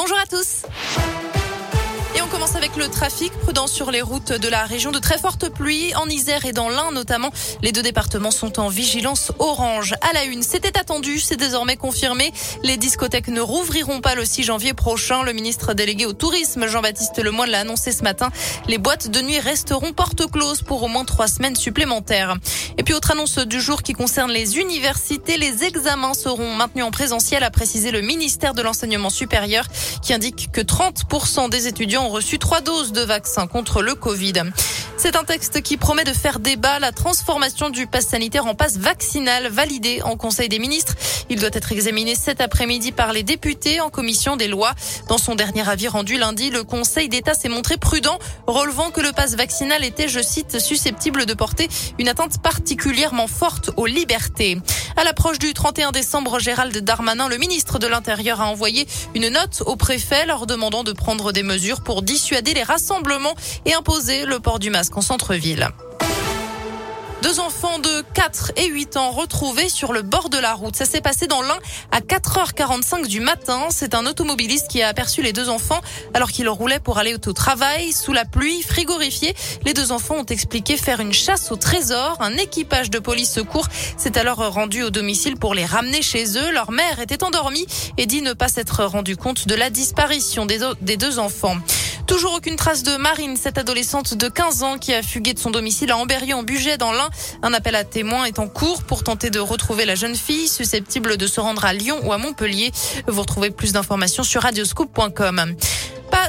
Bonjour à tous. Le trafic prudent sur les routes de la région. De très fortes pluies en Isère et dans l'Ain notamment. Les deux départements sont en vigilance orange. À la une, c'était attendu, c'est désormais confirmé. Les discothèques ne rouvriront pas le 6 janvier prochain. Le ministre délégué au tourisme, Jean-Baptiste Lemoyne, l'a annoncé ce matin. Les boîtes de nuit resteront porte close pour au moins trois semaines supplémentaires. Et puis autre annonce du jour qui concerne les universités. Les examens seront maintenus en présentiel, a précisé le ministère de l'enseignement supérieur qui indique que 30% des étudiants ont reçu trois de vaccin contre le Covid. C'est un texte qui promet de faire débat la transformation du pass sanitaire en passe vaccinal validé en Conseil des ministres. Il doit être examiné cet après-midi par les députés en commission des lois. Dans son dernier avis rendu lundi, le Conseil d'État s'est montré prudent, relevant que le passe vaccinal était, je cite, susceptible de porter une atteinte particulièrement forte aux libertés. À l'approche du 31 décembre, Gérald Darmanin, le ministre de l'Intérieur, a envoyé une note au préfet leur demandant de prendre des mesures pour dissuader les rassemblements et imposer le port du masque en centre-ville. Deux enfants de 4 et 8 ans retrouvés sur le bord de la route. Ça s'est passé dans l'Ain à 4h45 du matin. C'est un automobiliste qui a aperçu les deux enfants alors qu'ils roulaient pour aller au travail sous la pluie frigorifiée. Les deux enfants ont expliqué faire une chasse au trésor. Un équipage de police secours s'est alors rendu au domicile pour les ramener chez eux. Leur mère était endormie et dit ne pas s'être rendu compte de la disparition des deux enfants. Toujours aucune trace de Marine, cette adolescente de 15 ans qui a fugué de son domicile à Amberieu en Bugey dans l'Ain. Un appel à témoins est en cours pour tenter de retrouver la jeune fille susceptible de se rendre à Lyon ou à Montpellier. Vous retrouvez plus d'informations sur radioscoop.com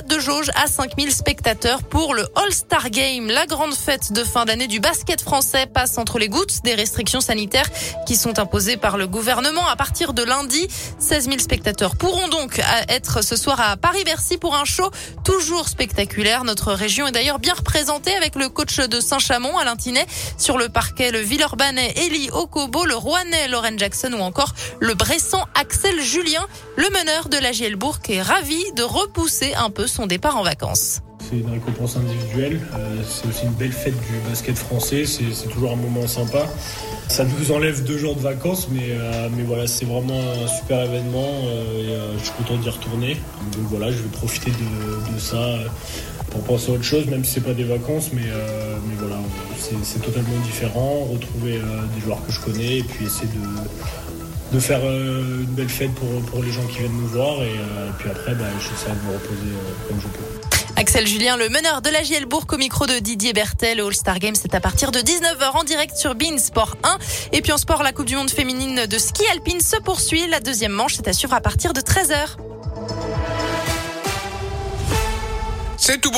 de jauge à 5000 spectateurs pour le All-Star Game. La grande fête de fin d'année du basket français passe entre les gouttes des restrictions sanitaires qui sont imposées par le gouvernement à partir de lundi. 16 000 spectateurs pourront donc être ce soir à Paris-Bercy pour un show toujours spectaculaire. Notre région est d'ailleurs bien représentée avec le coach de Saint-Chamond, Alain Tinet, sur le parquet, le Villeurbanais, Elie Okobo, le Rouennais, Lauren Jackson ou encore le Bressan, Axel Julien. Le meneur de la Gielbourg est ravi de repousser un peu son départ en vacances. C'est une récompense individuelle, euh, c'est aussi une belle fête du basket français, c'est toujours un moment sympa. Ça nous enlève deux jours de vacances, mais, euh, mais voilà, c'est vraiment un super événement euh, et je suis content d'y retourner. Donc voilà, je vais profiter de, ça pour penser à autre chose, même si c'est pas des vacances, mais, mais voilà, c'est totalement différent. Retrouver des joueurs que je connais et puis essayer de, de faire une belle fête pour, pour les gens qui viennent nous voir et, puis après bah, j'essaie de me reposer comme je peux. Axel Julien, le meneur de la Gielbourg au micro de Didier Bertel. Le All-Star Games, c'est à partir de 19h en direct sur Bein Sport 1. Et puis en sport, la Coupe du Monde féminine de ski alpine se poursuit. La deuxième manche, c'est à suivre à partir de 13h. C'est tout bon.